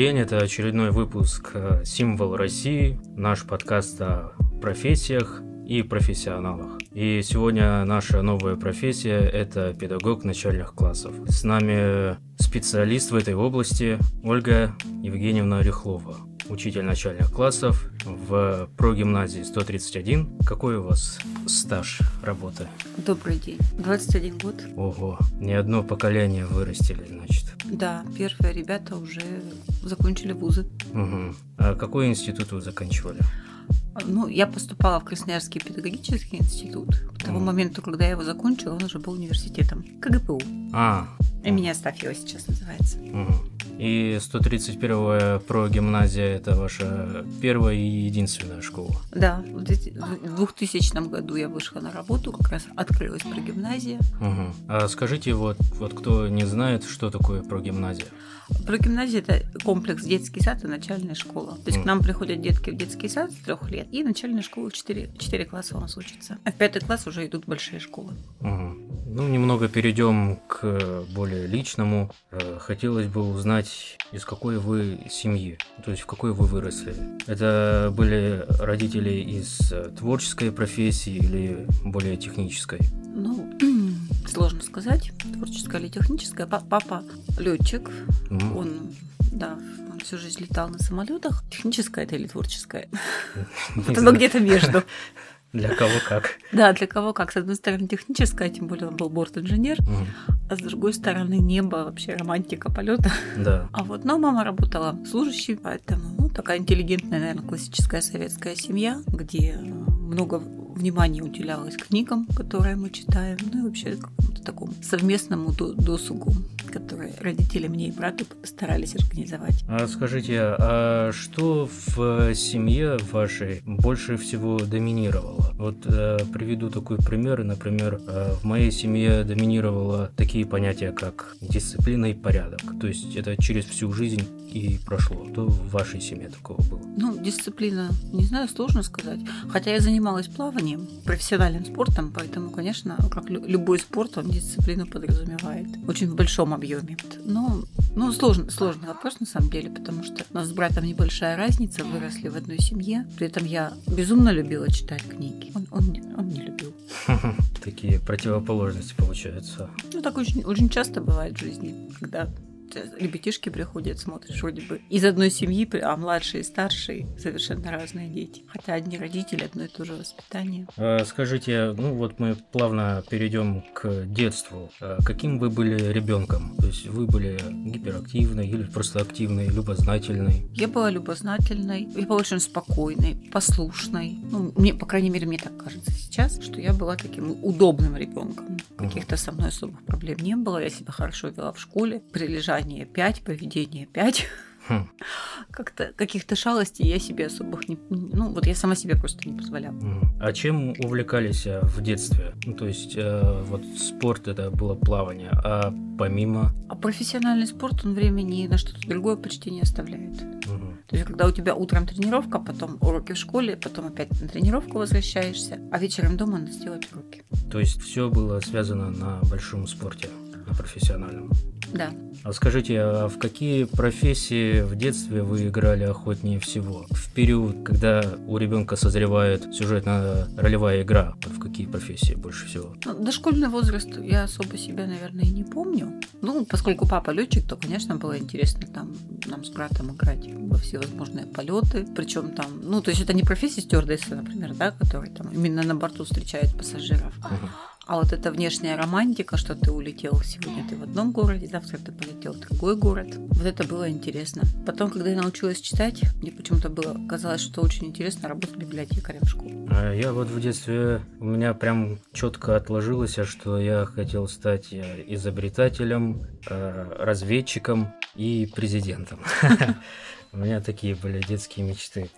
день, это очередной выпуск э, «Символ России», наш подкаст о профессиях и профессионалах. И сегодня наша новая профессия – это педагог начальных классов. С нами специалист в этой области Ольга Евгеньевна Рехлова учитель начальных классов в прогимназии 131. Какой у вас стаж работы? Добрый день. 21 год. Ого, не одно поколение вырастили. Да, первые ребята уже закончили вузы. Угу. А какой институт вы заканчивали? Ну, я поступала в Красноярский педагогический институт. К тому mm. моменту, когда я его закончила, он уже был университетом. КГПУ. А. И меня Астафьева сейчас называется. Угу. И 131-я про гимназия это ваша первая и единственная школа? Да, в 2000 году я вышла на работу, как раз открылась про гимназия. Угу. А скажите, вот, вот кто не знает, что такое про гимназия? Прогимназия – это комплекс детский сад и начальная школа. То есть mm. к нам приходят детки в детский сад с трех лет, и начальная школа 4, 4 класса у нас учатся. А в пятый класс уже идут большие школы. Угу. Ну, немного перейдем к более личному. Э, хотелось бы узнать, из какой вы семьи, то есть в какой вы выросли. Это были родители из э, творческой профессии или более технической? Ну, сложно сказать, творческая или техническая. Папа летчик, mm. он, да, он всю жизнь летал на самолетах. Техническая это или творческая? Вот оно где-то между. Для кого как. Да, для кого как. С одной стороны, техническая, тем более он был борт-инженер, а с другой стороны, небо, вообще романтика полета. Да. А вот, но мама работала служащей, поэтому, ну, такая интеллигентная, наверное, классическая советская семья, где много внимания уделялось книгам, которые мы читаем, ну и вообще какому-то такому совместному досугу, который родители мне и брату старались организовать. А скажите, а что в семье вашей больше всего доминировало? Вот э, приведу такой пример. Например, э, в моей семье доминировало такие понятия, как дисциплина и порядок. То есть это через всю жизнь и прошло. То в вашей семье такого было? Ну, дисциплина, не знаю, сложно сказать. Хотя я занималась плаванием, профессиональным спортом, поэтому, конечно, как любой спорт, он дисциплину подразумевает. Очень в большом объеме. Но, ну, сложный, сложный вопрос на самом деле, потому что у нас с братом небольшая разница, выросли в одной семье. При этом я безумно любила читать книги. Он, он, он не любил. Такие противоположности получаются. Ну, так очень, очень часто бывает в жизни, когда ребятишки приходят, смотришь, вроде бы из одной семьи, а младшие и старшие совершенно разные дети. Хотя одни родители, одно и то же воспитание. А, скажите, ну вот мы плавно перейдем к детству. А каким вы были ребенком? То есть вы были гиперактивной или просто активной, любознательной? Я была любознательной, я была очень спокойной, послушной. Ну, мне, по крайней мере, мне так кажется сейчас, что я была таким удобным ребенком. Каких-то со мной особых проблем не было. Я себя хорошо вела в школе, прилежала дыхание 5, поведение 5. Хм. Как-то каких-то шалостей я себе особых не... Ну, вот я сама себе просто не позволяла. А чем увлекались э, в детстве? Ну, то есть, э, вот спорт это было плавание, а помимо... А профессиональный спорт, он времени на что-то другое почти не оставляет. Угу. То есть, когда у тебя утром тренировка, потом уроки в школе, потом опять на тренировку возвращаешься, а вечером дома надо сделать уроки. То есть, все было связано на большом спорте, профессиональном? Да. А скажите, а в какие профессии в детстве вы играли охотнее всего? В период, когда у ребенка созревает сюжетно-ролевая игра, в какие профессии больше всего? Ну, дошкольный возраст я особо себя, наверное, и не помню. Ну, поскольку папа летчик, то, конечно, было интересно там нам с братом играть во всевозможные полеты. Причем там, ну, то есть это не профессия стюардессы, например, да, который там именно на борту встречает пассажиров. Uh-huh. А вот эта внешняя романтика, что ты улетел сегодня ты в одном городе, завтра ты полетел в другой город. Вот это было интересно. Потом, когда я научилась читать, мне почему-то было казалось, что очень интересно работать библиотекарем в школе. А я вот в детстве у меня прям четко отложилось, что я хотел стать э, изобретателем, э, разведчиком и президентом. У меня такие были детские мечты.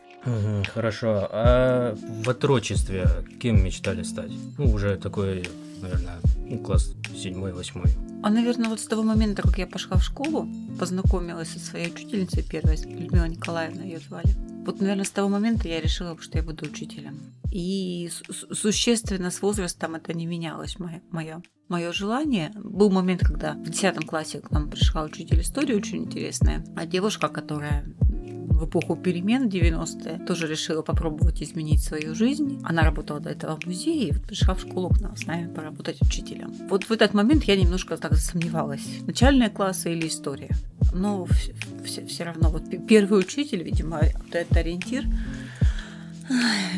Хорошо. А в отрочестве кем мечтали стать? Ну, уже такой, наверное, ну, класс седьмой, восьмой. А, наверное, вот с того момента, как я пошла в школу, познакомилась со своей учительницей первой, Людмила Николаевна ее звали. Вот, наверное, с того момента я решила, что я буду учителем. И существенно с возрастом это не менялось, мое, мое желание. Был момент, когда в 10 классе к нам пришла учитель истории очень интересная, а девушка, которая в эпоху перемен 90-е тоже решила попробовать изменить свою жизнь. Она работала до этого в музее и вот пришла в школу к нам с нами поработать учителем. Вот в этот момент я немножко так засомневалась. Начальные классы или история. Но все, все, все равно вот первый учитель, видимо, вот этот ориентир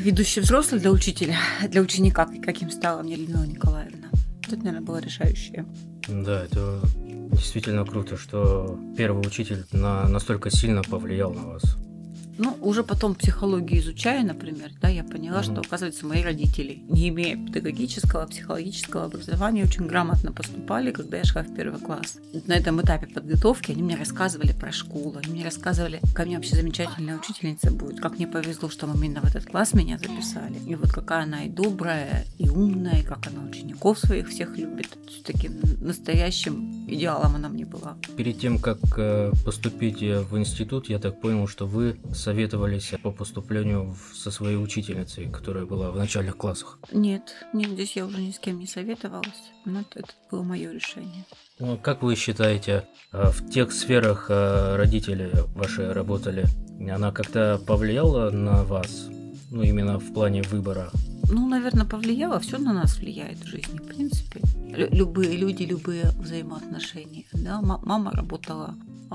ведущий взрослый для учителя, для ученика, каким стала мне Людмила Николаевна. Это, наверное, было решающее. Да, это действительно круто, что первый учитель на, настолько сильно повлиял на вас. Ну, уже потом психологию изучая, например, да, я поняла, mm-hmm. что, оказывается, мои родители, не имея педагогического, психологического образования, очень грамотно поступали, когда я шла в первый класс. На этом этапе подготовки они мне рассказывали про школу, они мне рассказывали, какая мне вообще замечательная учительница будет, как мне повезло, что именно в этот класс меня записали. И вот какая она и добрая, и умная, и как она учеников своих всех любит. Таким настоящим идеалом она мне была. Перед тем, как э, поступить в институт, я так понял, что вы советовались по поступлению со своей учительницей, которая была в начальных классах? Нет, нет, здесь я уже ни с кем не советовалась. Но это было мое решение. Ну, как вы считаете, а, в тех сферах родители ваши работали, она как-то повлияла на вас? Ну, именно в плане выбора? Ну, наверное, повлияло. Все на нас влияет в жизни, в принципе. Любые люди, любые взаимоотношения. Да? Мама работала э,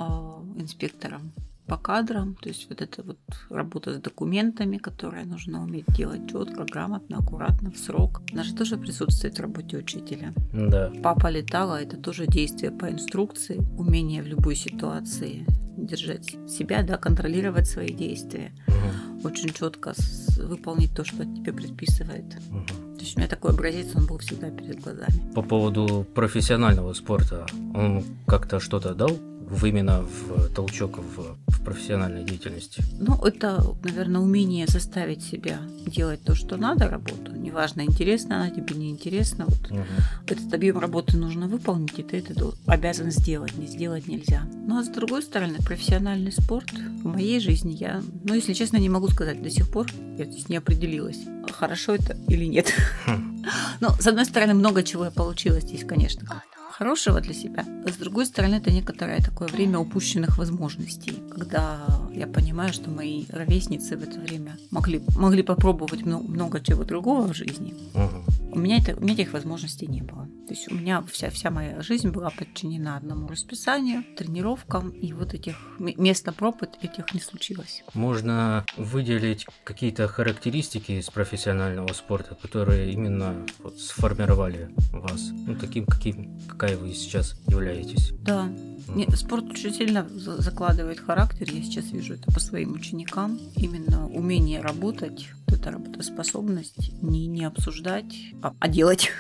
инспектором по кадрам, то есть вот эта вот работа с документами, которая нужно уметь делать четко, грамотно, аккуратно, в срок. Она же тоже присутствует в работе учителя. Да. Папа летала, это тоже действие по инструкции, умение в любой ситуации держать себя, да, контролировать свои действия, угу. Очень четко выполнить то, что тебе предписывает. Угу. То есть у меня такой образец, он был всегда перед глазами. По поводу профессионального спорта, он как-то что-то дал в именно в толчок в, в профессиональной деятельности? Ну, это, наверное, умение заставить себя делать то, что надо, работу. Неважно, интересно она тебе, не интересно. Вот угу. Этот объем работы нужно выполнить, и ты это обязан сделать. Не сделать нельзя. Ну, а с другой стороны, профессиональный спорт в моей жизни я, ну, если честно, не могу сказать до сих пор. Я здесь не определилась, хорошо это или нет. Хм. Ну, с одной стороны, много чего я получила здесь, конечно хорошего для себя. С другой стороны, это некоторое такое время упущенных возможностей, когда я понимаю, что мои ровесницы в это время могли, могли попробовать много, много чего другого в жизни. Угу. У, меня это, у меня этих возможностей не было. То есть у меня вся, вся моя жизнь была подчинена одному расписанию, тренировкам, и вот этих места проб этих не случилось. Можно выделить какие-то характеристики из профессионального спорта, которые именно вот сформировали вас, ну, таким, каким, какая вы сейчас являетесь. Да. Нет, спорт очень сильно закладывает характер. Я сейчас вижу это по своим ученикам. Именно умение работать, вот эта работоспособность, не, не обсуждать, а, а делать.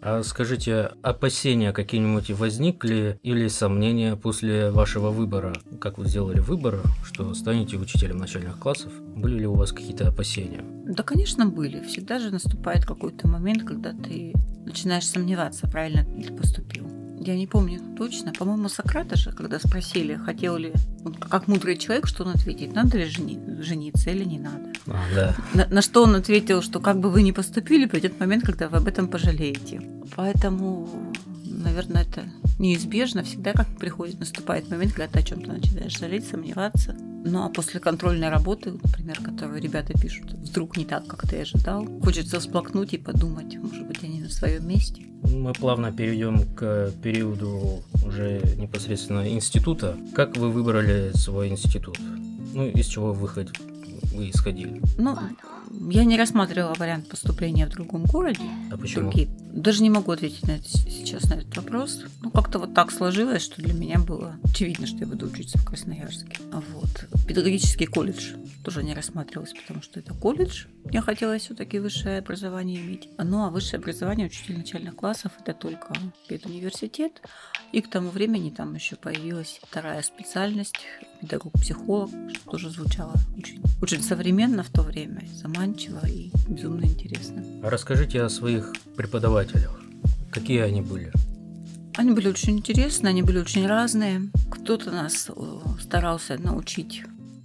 А скажите, опасения какие-нибудь возникли или сомнения после вашего выбора? Как вы сделали выбор, что станете учителем начальных классов? Были ли у вас какие-то опасения? Да, конечно, были. Всегда же наступает какой-то момент, когда ты начинаешь сомневаться, правильно ты поступил я не помню точно, по-моему, Сократа же, когда спросили, хотел ли, он как мудрый человек, что он ответит, надо ли жени, жениться или не надо. А, да. на, на что он ответил, что как бы вы ни поступили, придет момент, когда вы об этом пожалеете. Поэтому, наверное, это неизбежно. Всегда как приходит, наступает момент, когда ты о чем-то начинаешь жалеть, сомневаться. Ну а после контрольной работы, например, которую ребята пишут, вдруг не так, как ты ожидал, хочется всплакнуть и подумать, может быть, они на своем месте. Мы плавно перейдем к периоду уже непосредственно института. Как вы выбрали свой институт? Ну, из чего вы, вы исходили? Ну, я не рассматривала вариант поступления в другом городе. А почему? Другие. Даже не могу ответить на это сейчас на этот вопрос. Ну, как-то вот так сложилось, что для меня было очевидно, что я буду учиться в Красноярске. Вот. Педагогический колледж тоже не рассматривалось, потому что это колледж. Мне хотелось все-таки высшее образование иметь. Ну, а высшее образование учитель начальных классов это только педуниверситет. И к тому времени там еще появилась вторая специальность педагог-психолог, что тоже звучало очень, очень современно в то время, заманчиво и безумно интересно. А расскажите о своих преподавателях. Какие они были? Они были очень интересные, они были очень разные. Кто-то нас э, старался научить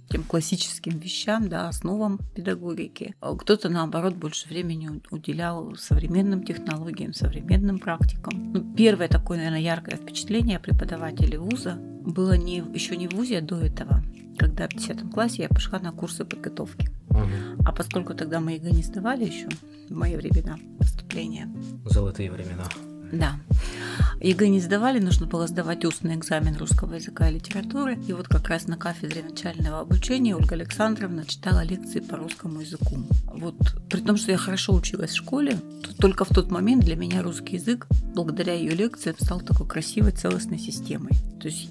этим классическим вещам, да, основам педагогики. А кто-то, наоборот, больше времени уделял современным технологиям, современным практикам. Ну, первое такое, наверное, яркое впечатление преподавателей вуза было не, еще не в вузе, а до этого, когда в 10 классе я пошла на курсы подготовки. Угу. А поскольку тогда мы ЕГЭ не сдавали еще, в мои времена поступления. Золотые времена. Да. ЕГЭ не сдавали, нужно было сдавать устный экзамен русского языка и литературы. И вот как раз на кафедре начального обучения Ольга Александровна читала лекции по русскому языку. Вот при том, что я хорошо училась в школе, то только в тот момент для меня русский язык, благодаря ее лекциям, стал такой красивой целостной системой. То есть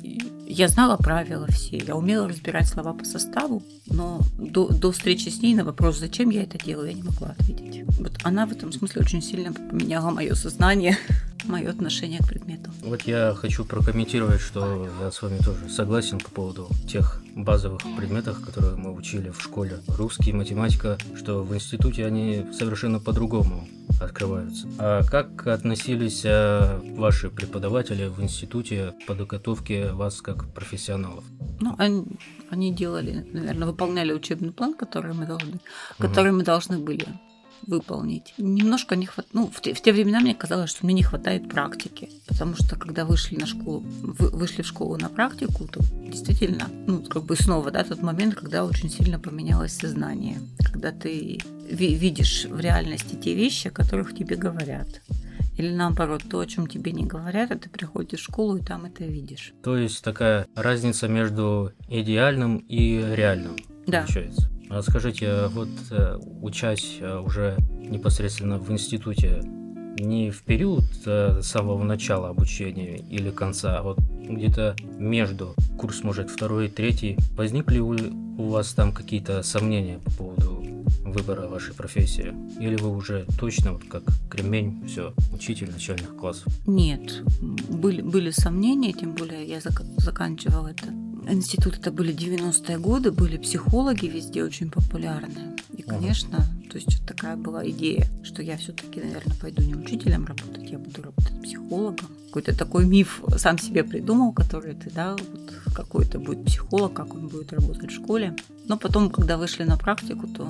я знала правила все, я умела разбирать слова по составу, но до, до встречи с ней на вопрос, зачем я это делаю, я не могла ответить. Вот она в этом смысле очень сильно поменяла мое сознание мое отношение к предмету. Вот я хочу прокомментировать, что я с вами тоже согласен по поводу тех базовых предметов, которые мы учили в школе. Русский, математика, что в институте они совершенно по-другому открываются. А как относились э, ваши преподаватели в институте по подготовке вас как профессионалов? Ну, они, они делали, наверное, выполняли учебный план, который мы должны, который мы должны были выполнить. Немножко не хватает. Ну, в те, в те времена мне казалось, что мне не хватает практики. Потому что когда вышли на школу, вы, вышли в школу на практику, то действительно, ну, как бы снова, да, тот момент, когда очень сильно поменялось сознание. Когда ты ви- видишь в реальности те вещи, о которых тебе говорят. Или наоборот, то, о чем тебе не говорят, а ты приходишь в школу и там это видишь. То есть такая разница между идеальным и реальным. Да. Получается. А скажите, вот э, учась э, уже непосредственно в институте, не в период э, самого начала обучения или конца, а вот где-то между курс, может, второй и третий, возникли у, у вас там какие-то сомнения по поводу выбора вашей профессии? Или вы уже точно, вот как кремень, все, учитель начальных классов? Нет, были, были сомнения, тем более я зак- заканчивала это институт это были 90-е годы, были психологи везде очень популярны. И, конечно, то есть вот такая была идея, что я все-таки, наверное, пойду не учителем работать, я буду работать психологом. Какой-то такой миф сам себе придумал, который ты, да, вот какой-то будет психолог, как он будет работать в школе. Но потом, когда вышли на практику, то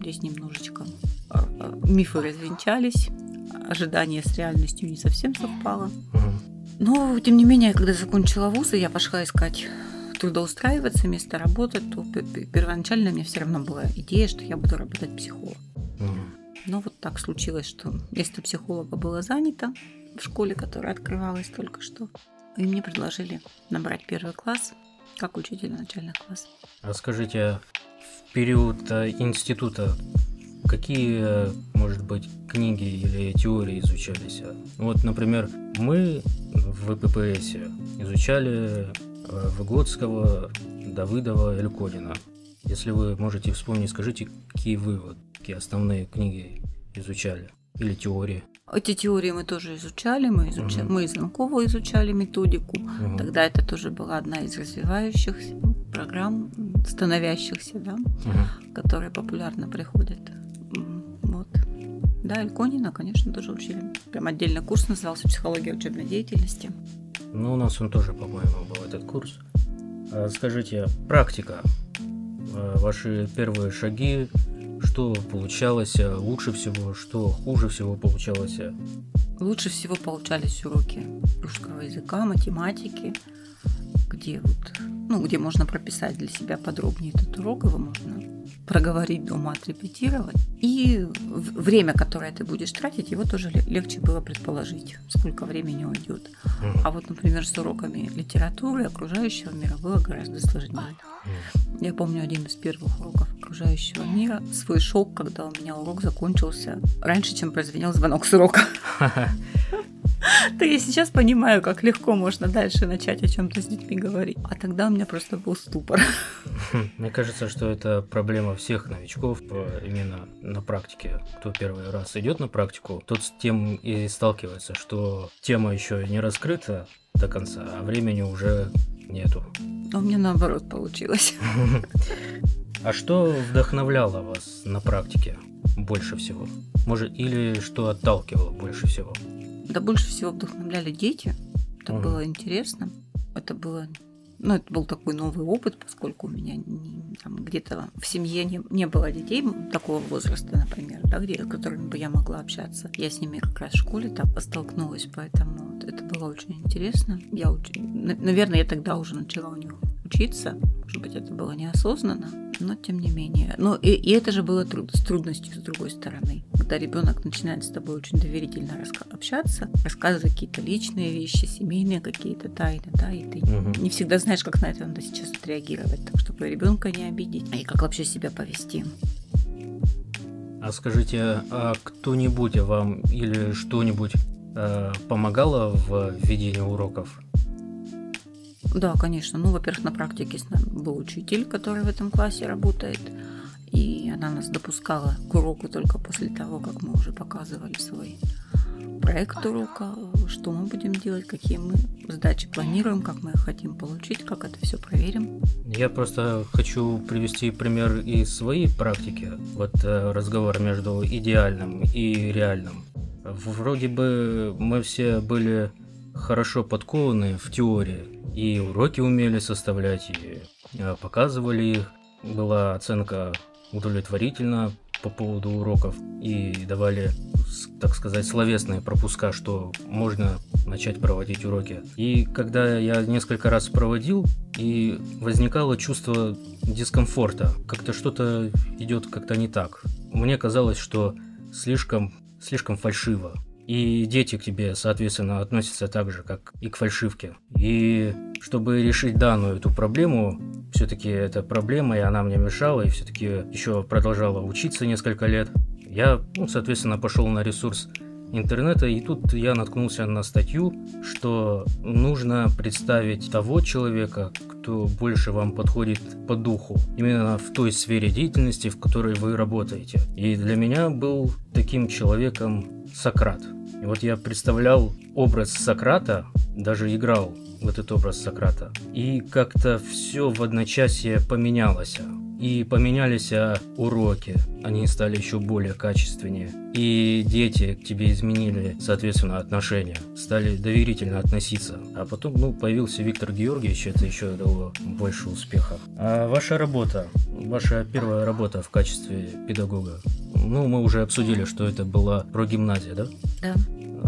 здесь немножечко а, а, мифы развенчались, ожидание с реальностью не совсем совпало. Но, тем не менее, когда закончила вуз, я пошла искать трудоустраиваться, место работы, то первоначально у меня все равно была идея, что я буду работать психологом. Но вот так случилось, что место психолога было занято в школе, которая открывалась только что. И мне предложили набрать первый класс как учитель начальных классов. Расскажите, в период э, института какие, может быть, книги или теории изучались? Вот, например, мы в ВППС изучали Э, Выгодского, Давыдова, Элькодина. Если вы можете вспомнить, скажите, какие вы, вот, какие основные книги изучали или теории? Эти теории мы тоже изучали, мы, изучали, угу. мы из Ланкова изучали методику. Угу. Тогда это тоже была одна из развивающихся программ, становящихся, да, угу. которые популярно приходят. Вот. Да, Эльконина, конечно, тоже учили. Прям отдельно курс назывался «Психология учебной деятельности». Ну, у нас он тоже, по-моему, был этот курс. А, скажите, практика. А, ваши первые шаги, что получалось лучше всего, что хуже всего получалось? Лучше всего получались уроки русского языка, математики, где вот, ну, где можно прописать для себя подробнее этот урок, его можно проговорить дома, отрепетировать. И время, которое ты будешь тратить, его тоже легче было предположить, сколько времени уйдет. А вот, например, с уроками литературы окружающего мира было гораздо сложнее. Я помню один из первых уроков окружающего мира, свой шок, когда у меня урок закончился раньше, чем прозвенел звонок с урока. то я сейчас понимаю, как легко можно дальше начать о чем-то с детьми говорить. А тогда у меня просто был ступор. Мне кажется, что это проблема всех новичков э, именно на практике. Кто первый раз идет на практику, тот с тем и сталкивается, что тема еще не раскрыта до конца, а времени уже нету. А у меня наоборот получилось. А что вдохновляло вас на практике больше всего? Может, или что отталкивало больше всего? Да больше всего вдохновляли дети. Это угу. было интересно. Это было Ну, это был такой новый опыт, поскольку у меня не, там, где-то в семье не, не было детей такого возраста, например, да, где, с которыми бы я могла общаться. Я с ними как раз в школе там столкнулась, поэтому это было очень интересно. Я очень, наверное, я тогда уже начала у них учиться. Может быть, это было неосознанно, но тем не менее. Но и, и это же было труд, с трудностью с другой стороны. Когда ребенок начинает с тобой очень доверительно общаться, рассказывать какие-то личные вещи, семейные какие-то тайны, да, и ты угу. не всегда знаешь, как на это надо сейчас отреагировать, так чтобы ребенка не обидеть, и как вообще себя повести. А скажите, а кто-нибудь вам или что-нибудь э, помогало в ведении уроков? Да, конечно. Ну, во-первых, на практике с нами был учитель, который в этом классе работает. И она нас допускала к уроку только после того, как мы уже показывали свой проект урока, что мы будем делать, какие мы задачи планируем, как мы их хотим получить, как это все проверим. Я просто хочу привести пример из своей практики. Вот э, разговор между идеальным и реальным. Вроде бы мы все были хорошо подкованы в теории, и уроки умели составлять, и э, показывали их. Была оценка удовлетворительна по поводу уроков и давали, так сказать, словесные пропуска, что можно начать проводить уроки. И когда я несколько раз проводил, и возникало чувство дискомфорта, как-то что-то идет как-то не так. Мне казалось, что слишком, слишком фальшиво. И дети к тебе, соответственно, относятся так же, как и к фальшивке. И чтобы решить данную эту проблему, все-таки эта проблема, и она мне мешала, и все-таки еще продолжала учиться несколько лет, я, ну, соответственно, пошел на ресурс интернета, и тут я наткнулся на статью, что нужно представить того человека, кто больше вам подходит по духу, именно в той сфере деятельности, в которой вы работаете. И для меня был таким человеком Сократ. И вот я представлял образ Сократа, даже играл в этот образ Сократа. И как-то все в одночасье поменялось. И поменялись а, уроки, они стали еще более качественнее. И дети к тебе изменили, соответственно, отношения, стали доверительно относиться. А потом, ну, появился Виктор Георгиевич, это еще дало больше успеха. А ваша работа, ваша первая работа в качестве педагога, ну, мы уже обсудили, что это была про гимназия, да? Да.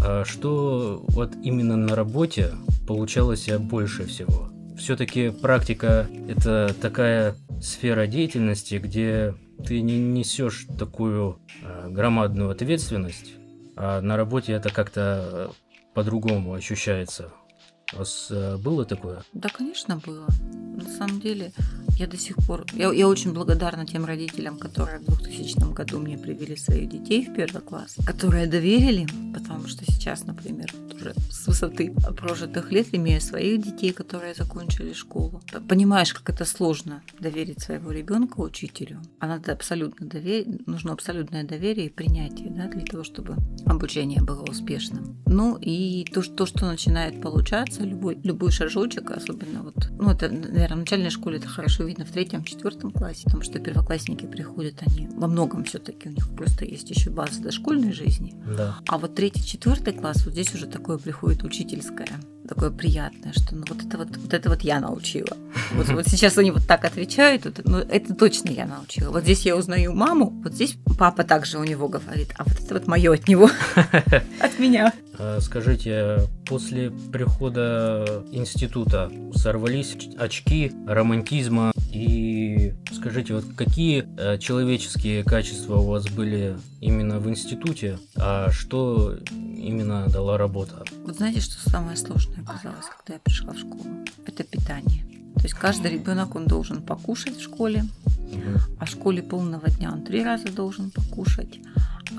А что вот именно на работе получалось больше всего? Все-таки практика – это такая сфера деятельности, где ты не несешь такую э, громадную ответственность, а на работе это как-то по-другому ощущается. У вас э, было такое? Да, конечно, было. На самом деле, я до сих пор... Я, я очень благодарна тем родителям, которые в 2000 году мне привели своих детей в первый класс, которые доверили, потому что сейчас, например, уже с высоты прожитых лет, имея своих детей, которые закончили школу, понимаешь, как это сложно доверить своего ребенка учителю. А надо абсолютно доверить, нужно абсолютное доверие и принятие да, для того, чтобы обучение было успешным. Ну и то, что, то, что начинает получаться, любой, любой шажочек, особенно вот, ну это, наверное, в начальной школе это хорошо видно в третьем, четвертом классе, потому что первоклассники приходят, они во многом все-таки у них просто есть еще база дошкольной жизни. Да. А вот третий, четвертый класс, вот здесь уже приходит учительское, такое приятное, что ну вот это вот, вот это вот я научила. Вот, вот сейчас они вот так отвечают, вот, ну это точно я научила. Вот здесь я узнаю маму, вот здесь папа также у него говорит, а вот это вот мое от него, от меня. А скажите, после прихода института сорвались очки романтизма и скажите, вот какие э, человеческие качества у вас были именно в институте, а что именно дала работа? Вот знаете, что самое сложное оказалось, когда я пришла в школу? Это питание. То есть каждый ребенок он должен покушать в школе, а в школе полного дня он три раза должен покушать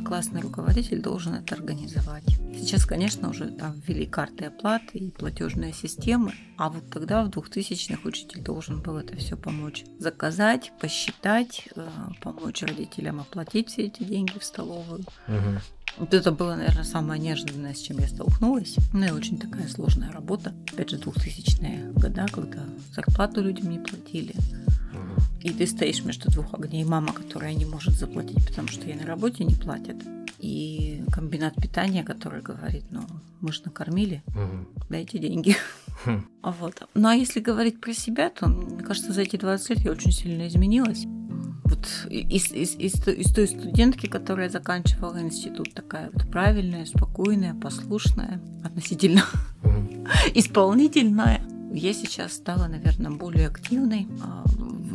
классный руководитель должен это организовать. Сейчас, конечно, уже там ввели карты оплаты и платежные системы, а вот тогда в 2000-х учитель должен был это все помочь заказать, посчитать, э, помочь родителям оплатить все эти деньги в столовую. Угу. Вот это было, наверное, самое неожиданное, с чем я столкнулась. Ну и очень такая сложная работа. Опять же, 2000-е года, когда зарплату людям не платили. И ты стоишь между двух огней. Мама, которая не может заплатить, потому что ей на работе не платят. и комбинат питания, который говорит, ну, мы же накормили, Мгм. дайте деньги. Хм. Вот. Ну а если говорить про себя, то, мне кажется, за эти 20 лет я очень сильно изменилась. Вот из, из, из, той- из той студентки, которая заканчивала институт, такая вот правильная, спокойная, послушная, относительно исполнительная. Я сейчас стала, наверное, более активной, а,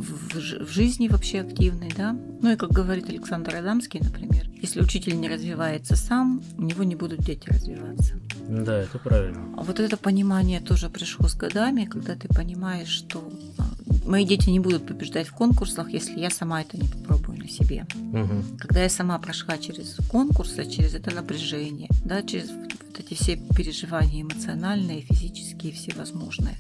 в, в жи- в жизни вообще активной, да. Ну и как говорит Александр Адамский, например, если учитель не развивается сам, у него не будут дети развиваться. Да, это правильно. А вот это понимание тоже пришло с годами, когда ты понимаешь, что а, мои дети не будут побеждать в конкурсах, если я сама это не попробую на себе. Мгм. Когда я сама прошла через конкурсы, через это напряжение, да, через вот эти все переживания эмоциональные, физические, всевозможные.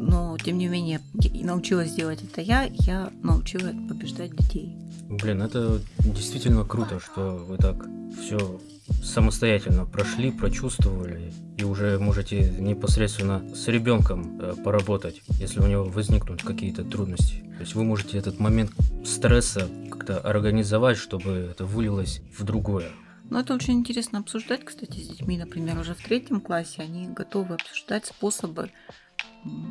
Но, тем не менее, научилась делать это я, я научилась побеждать детей. Блин, это действительно круто, что вы так все самостоятельно прошли, прочувствовали и уже можете непосредственно с ребенком э, поработать, если у него возникнут какие-то трудности. То есть вы можете этот момент стресса как-то организовать, чтобы это вылилось в другое. Но это очень интересно обсуждать, кстати, с детьми, например, уже в третьем классе они готовы обсуждать способы,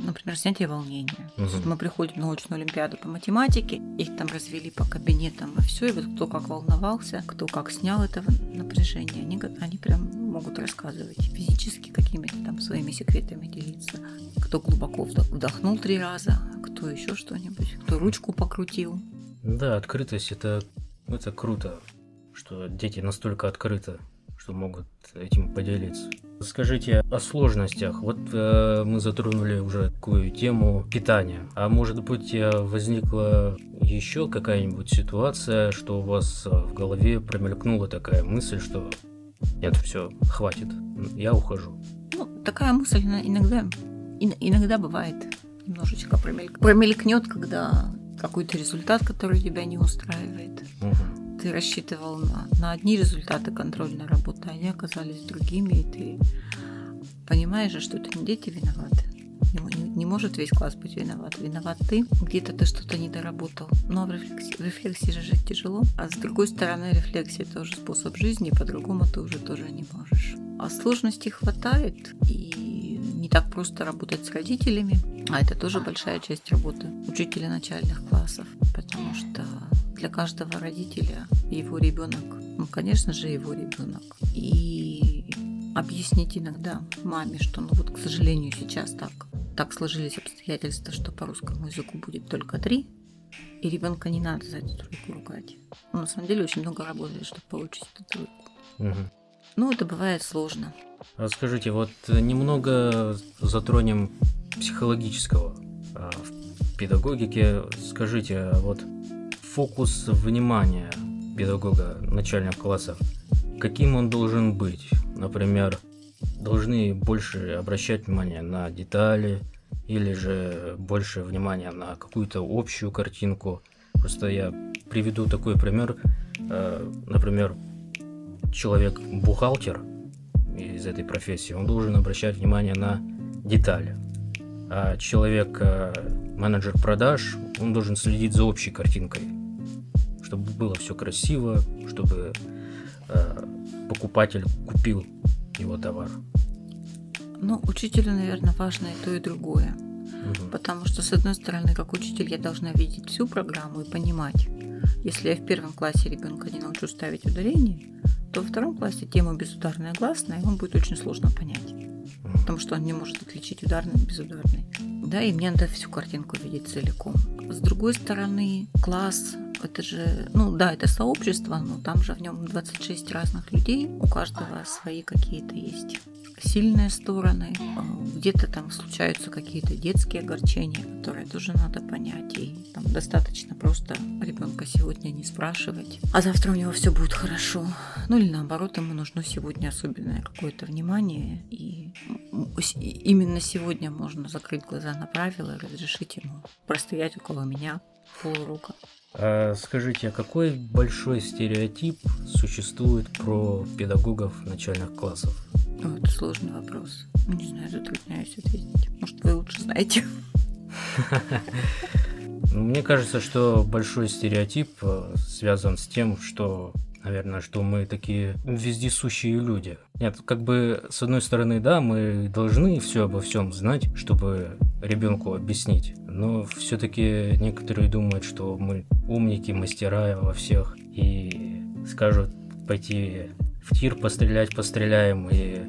например, снятия волнения. Мгм. Мы приходим на очную олимпиаду по математике, их там развели по кабинетам и все, и вот кто как волновался, кто как снял это напряжение, они, они прям могут рассказывать физически какими-то там своими секретами делиться. Кто глубоко вдох- вдохнул три раза, кто еще что-нибудь, кто ручку покрутил. Да, открытость это, это круто, что дети настолько открыты, что могут этим поделиться. Скажите о сложностях. Вот э, мы затронули уже такую тему питания. А может быть э, возникла еще какая-нибудь ситуация, что у вас э, в голове промелькнула такая мысль, что нет, все, хватит, я ухожу. Ну, такая мысль иногда, ин- иногда бывает немножечко промель- промелькнет, когда какой-то результат, который тебя не устраивает. Мгм. Ты рассчитывал на, на одни результаты контрольной работы, а они оказались другими, и ты понимаешь же, что это не дети виноваты. Не, не- может весь класс быть виноват. Виноват ты. Где-то ты что-то не доработал. Но в рефлекси- в рефлексии же жить тяжело. А с другой стороны, рефлексия тоже способ жизни, по-другому ты уже тоже не можешь. А сложностей хватает, и не так просто работать с родителями. А это тоже большая часть работы учителя начальных классов. Потому для каждого родителя его ребенок, ну, конечно же, его ребенок. И объяснить иногда маме, что, ну вот, к сожалению, сейчас так, так сложились обстоятельства, что по русскому языку будет только три, и ребенка не надо за эту тройку ругать. Он на самом деле очень много работает, чтобы получить эту тройку. Мгм. Ну, это бывает сложно. А Скажите, вот э, немного затронем психологического а, в педагогике. Скажите, а вот фокус внимания педагога начальных классов, каким он должен быть? Например, должны больше обращать внимание на детали или же больше внимания на какую-то общую картинку. Просто я приведу такой пример. Э, Например, человек бухгалтер из этой профессии, он должен обращать внимание на детали. А человек э, продаж, он должен следить за общей картинкой, чтобы было все красиво, чтобы э, покупатель купил его товар. Ну, учителю, наверное, важно и то, и другое. Мгм. Потому что, с одной стороны, как учитель, я должна видеть всю программу и понимать. Если я в первом классе ребенка не научу ставить ударение, то во втором классе тему безударная гласная ему будет очень сложно понять. Потому что он не может отличить ударный от безударный. Да, и мне надо всю картинку видеть целиком. С другой стороны, класс это же, ну да, это сообщество, но там же в нем 26 разных людей, у каждого свои какие-то есть сильные стороны, а, где-то там случаются какие-то детские огорчения, которые тоже надо понять, и там достаточно просто ребенка сегодня не спрашивать, а завтра у него все будет хорошо. Ну или наоборот, ему нужно сегодня особенное какое-то внимание, и именно сегодня можно закрыть глаза на правила и разрешить ему простоять около меня полурока. А скажите, а какой большой стереотип существует про педагогов начальных классов? Ну, это сложный вопрос. Не знаю, затрудняюсь ответить. Может, вы лучше знаете. Мне кажется, что большой стереотип э, связан с тем, что наверное, что мы такие вездесущие люди. Нет, как бы, с одной стороны, да, мы должны все обо всем знать, чтобы ребенку объяснить. Но все-таки некоторые думают, что мы умники, мастера во всех, и скажут пойти в тир пострелять, постреляем, и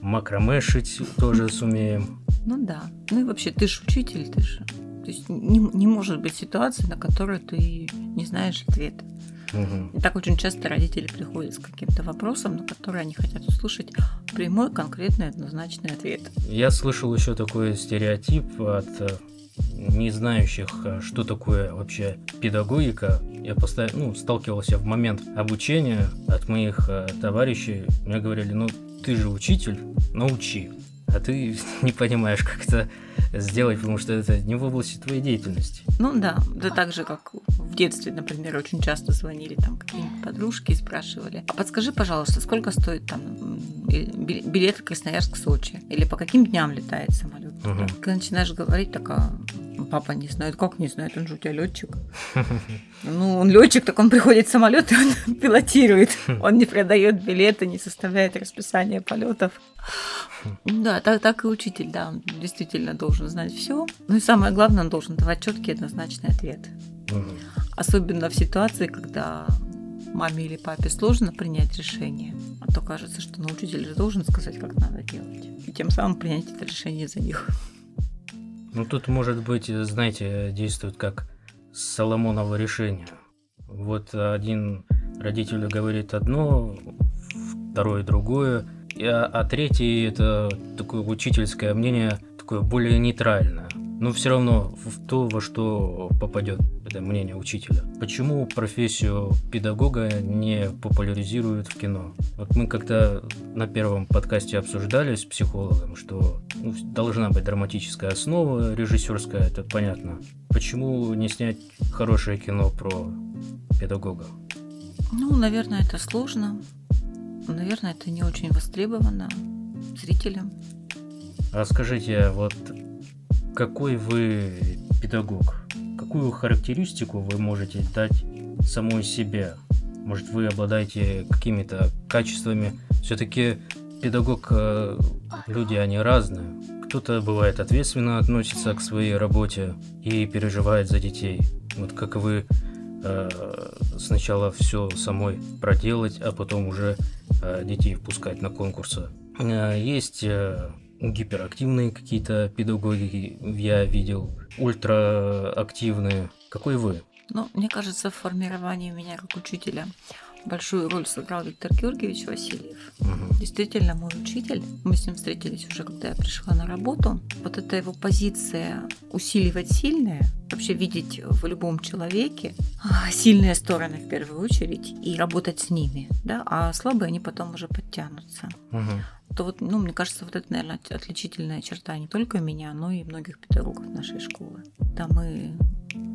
макраме шить тоже сумеем. Ну да. Ну и вообще, ты же учитель, ты же. То есть не, не может быть ситуации, на которую ты не знаешь ответа. Угу. И так очень часто родители приходят с каким-то вопросом, на который они хотят услышать прямой, конкретный, однозначный ответ. Я слышал еще такой стереотип от э, не знающих, э, что такое вообще педагогика. Я постоянно ну, сталкивался в момент обучения от моих э, товарищей. Мне говорили, ну ты же учитель, научи. А ты не понимаешь, как это сделать, потому что это не в области твоей деятельности. Ну да, да так же, как в детстве, например, очень часто звонили там какие-нибудь подружки и спрашивали, а подскажи, пожалуйста, сколько стоит там билет Красноярск-Сочи? Или по каким дням летает самолет? Угу. Когда начинаешь говорить, так а папа не знает, как не знает, он же у тебя летчик. Ну, он летчик, так он приходит в самолет и он пилотирует. Он не продает билеты, не составляет расписание полетов. Да, так, так и учитель, да, он действительно должен знать все. Ну и самое главное, он должен давать четкий однозначный ответ. Особенно в ситуации, когда маме или папе сложно принять решение, а то кажется, что ну, учитель же должен сказать, как надо делать. И тем самым принять это решение за них. Ну тут, может быть, знаете, действует как Соломоново решение. Вот один родитель говорит одно, второй другое, а, а третий это такое учительское мнение, такое более нейтральное. Но все равно в то, во что попадет это мнение учителя. Почему профессию педагога не популяризируют в кино? Вот мы как-то на первом подкасте обсуждали с психологом, что ну, должна быть драматическая основа режиссерская, это понятно. Почему не снять хорошее кино про педагога? Ну, наверное, это сложно. Наверное, это не очень востребовано зрителям. А скажите, вот какой вы педагог? Какую характеристику вы можете дать самой себе? Может, вы обладаете какими-то качествами? Все-таки педагог, э, люди, они разные. Кто-то бывает ответственно относится к своей работе и переживает за детей. Вот как вы э, сначала все самой проделать, а потом уже Э, детей впускать на конкурсы. Есть гиперактивные какие-то педагоги, я видел, ультраактивные. Какой вы? Ну, мне кажется, в формировании меня как учителя большую роль сыграл Виктор Георгиевич Васильев. Угу. Действительно, мой учитель. Мы с ним встретились уже, когда я пришла на работу. Вот эта его позиция усиливать сильное, вообще видеть в любом человеке а, сильные стороны в первую очередь и работать с ними, да, а слабые они потом уже подтянутся. Угу. То вот, ну, мне кажется, вот это, наверное, отличительная черта не только меня, но и многих педагогов нашей школы. Да, мы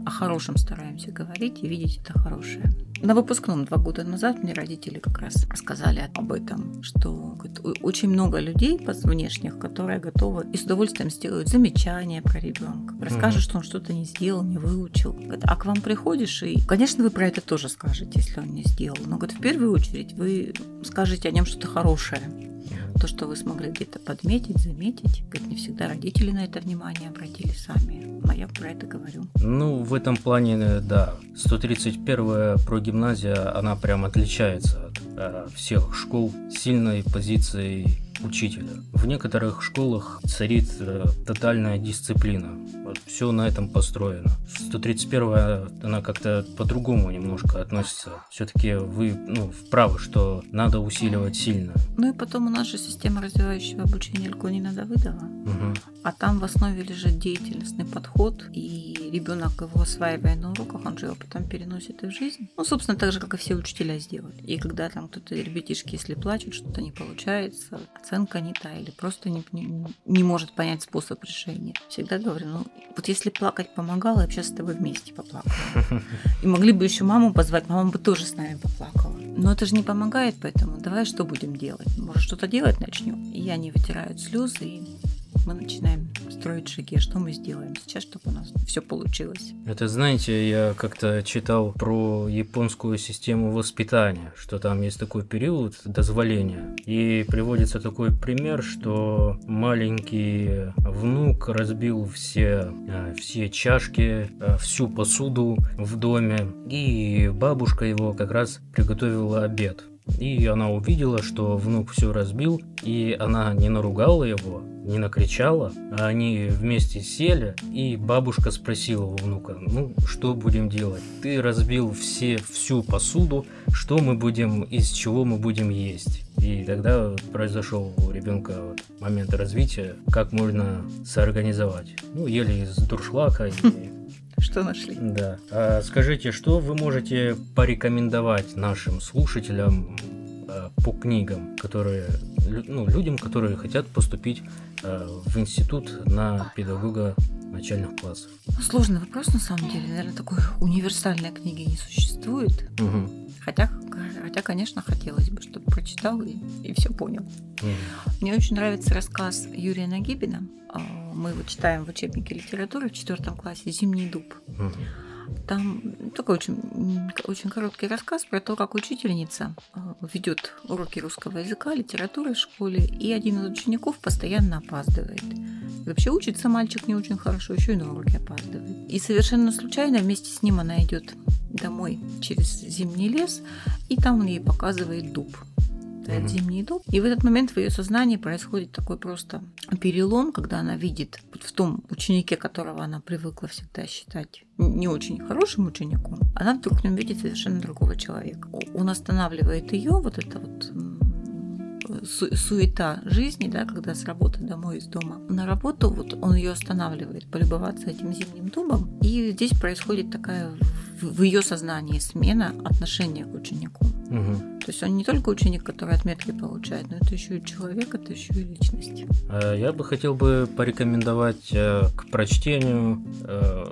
о хорошем стараемся говорить и видеть это хорошее. На выпускном два года назад мне родители как раз рассказали об этом, что говорит, очень много людей внешних, которые готовы и с удовольствием сделают замечания про ребенка, расскажут, что он что-то не сделал, не выучил. Говорит, а к вам приходишь и, конечно, вы про это тоже скажете, если он не сделал. Но говорит, в первую очередь вы скажете о нем что-то хорошее то, что вы смогли где-то подметить, заметить. Говорит, не всегда родители на это внимание обратили сами. А я про это говорю. Ну, в этом плане, да. 131-я прогимназия, она прям отличается от э, всех школ сильной позицией учителя. В некоторых школах царит э, тотальная дисциплина. Вот все на этом построено. 131 она как-то по-другому немножко относится. Все-таки вы ну, вправы, что надо усиливать сильно. Ну и потом у нас же система развивающего обучения Илько-Нина Давыдова. Угу. А там в основе лежит деятельностный подход, и ребенок его осваивая на уроках, он же его потом переносит и в жизнь. Ну, собственно, так же, как и все учителя сделали. И когда там кто-то, ребятишки, если плачут, что-то не получается, оценка не та, или просто не, не, не может понять способ решения. Всегда говорю, ну, вот если плакать помогало, я бы сейчас с тобой вместе поплакала. И могли бы еще маму позвать, мама бы тоже с нами поплакала. Но это же не помогает, поэтому давай что будем делать? Может, что-то делать начнем? И они вытирают слезы, и мы начинаем строить шаги, а что мы сделаем сейчас, чтобы у нас все получилось. Это, знаете, я как-то читал про японскую систему воспитания, что там есть такой период дозволения. И приводится такой пример, что маленький внук разбил все, э, все чашки, э, всю посуду в доме, и бабушка его как раз приготовила обед. И она увидела, что внук все разбил, и она не наругала его, не накричала, а они вместе сели, и бабушка спросила у внука, ну, что будем делать? Ты разбил все, всю посуду, что мы будем, из чего мы будем есть? И тогда произошел у ребенка вот момент развития, как можно соорганизовать. Ну, ели из дуршлака и что нашли. Да. А скажите, что вы можете порекомендовать нашим слушателям э, по книгам, которые, ну, людям, которые хотят поступить э, в институт на педагога начальных классов? Сложный вопрос, на самом деле. Наверное, такой универсальной книги не существует. Угу. Хотя, хотя, конечно, хотелось бы, чтобы прочитал и, и все понял. Угу. Мне очень нравится рассказ Юрия Нагибина а, мы его читаем в учебнике литературы в четвертом классе «Зимний дуб». Там такой очень, очень короткий рассказ про то, как учительница а, ведет уроки русского языка, литературы в школе, и один из учеников постоянно опаздывает. Вообще учится мальчик не очень хорошо, еще и на уроки опаздывает. И совершенно случайно вместе с ним она идет домой через зимний лес, и там он ей показывает дуб стоит mm-hmm. зимний дуб. И в этот момент в ее сознании происходит такой просто перелом, когда она видит вот в том ученике, которого она привыкла всегда считать не очень хорошим учеником, она вдруг в нем видит совершенно другого человека. Он останавливает ее, вот это вот су- суета жизни, да, когда с работы домой, из дома на работу, вот он ее останавливает, полюбоваться этим зимним дубом. И здесь происходит такая в ее сознании смена отношения к ученику. Угу. То есть он не только ученик, который отметки получает, но это еще и человек, это еще и личность. Э, я бы хотел бы порекомендовать э, к прочтению, э,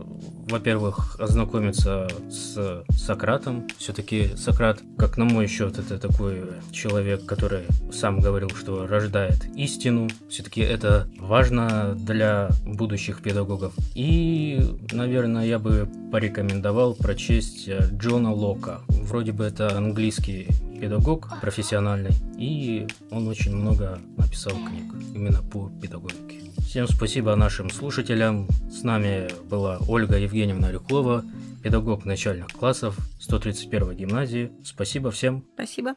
во-первых, ознакомиться с Сократом. Все-таки Сократ, как на мой счет, это такой человек, который сам говорил, что рождает истину. Все-таки это важно для будущих педагогов. И, наверное, я бы порекомендовал прочесть Джона Лока. Вроде бы это английский английский педагог профессиональный, и он очень много написал книг именно по педагогике. Всем спасибо нашим слушателям. С нами была Ольга Евгеньевна Рюклова, педагог начальных классов 131 гимназии. Спасибо всем. Спасибо.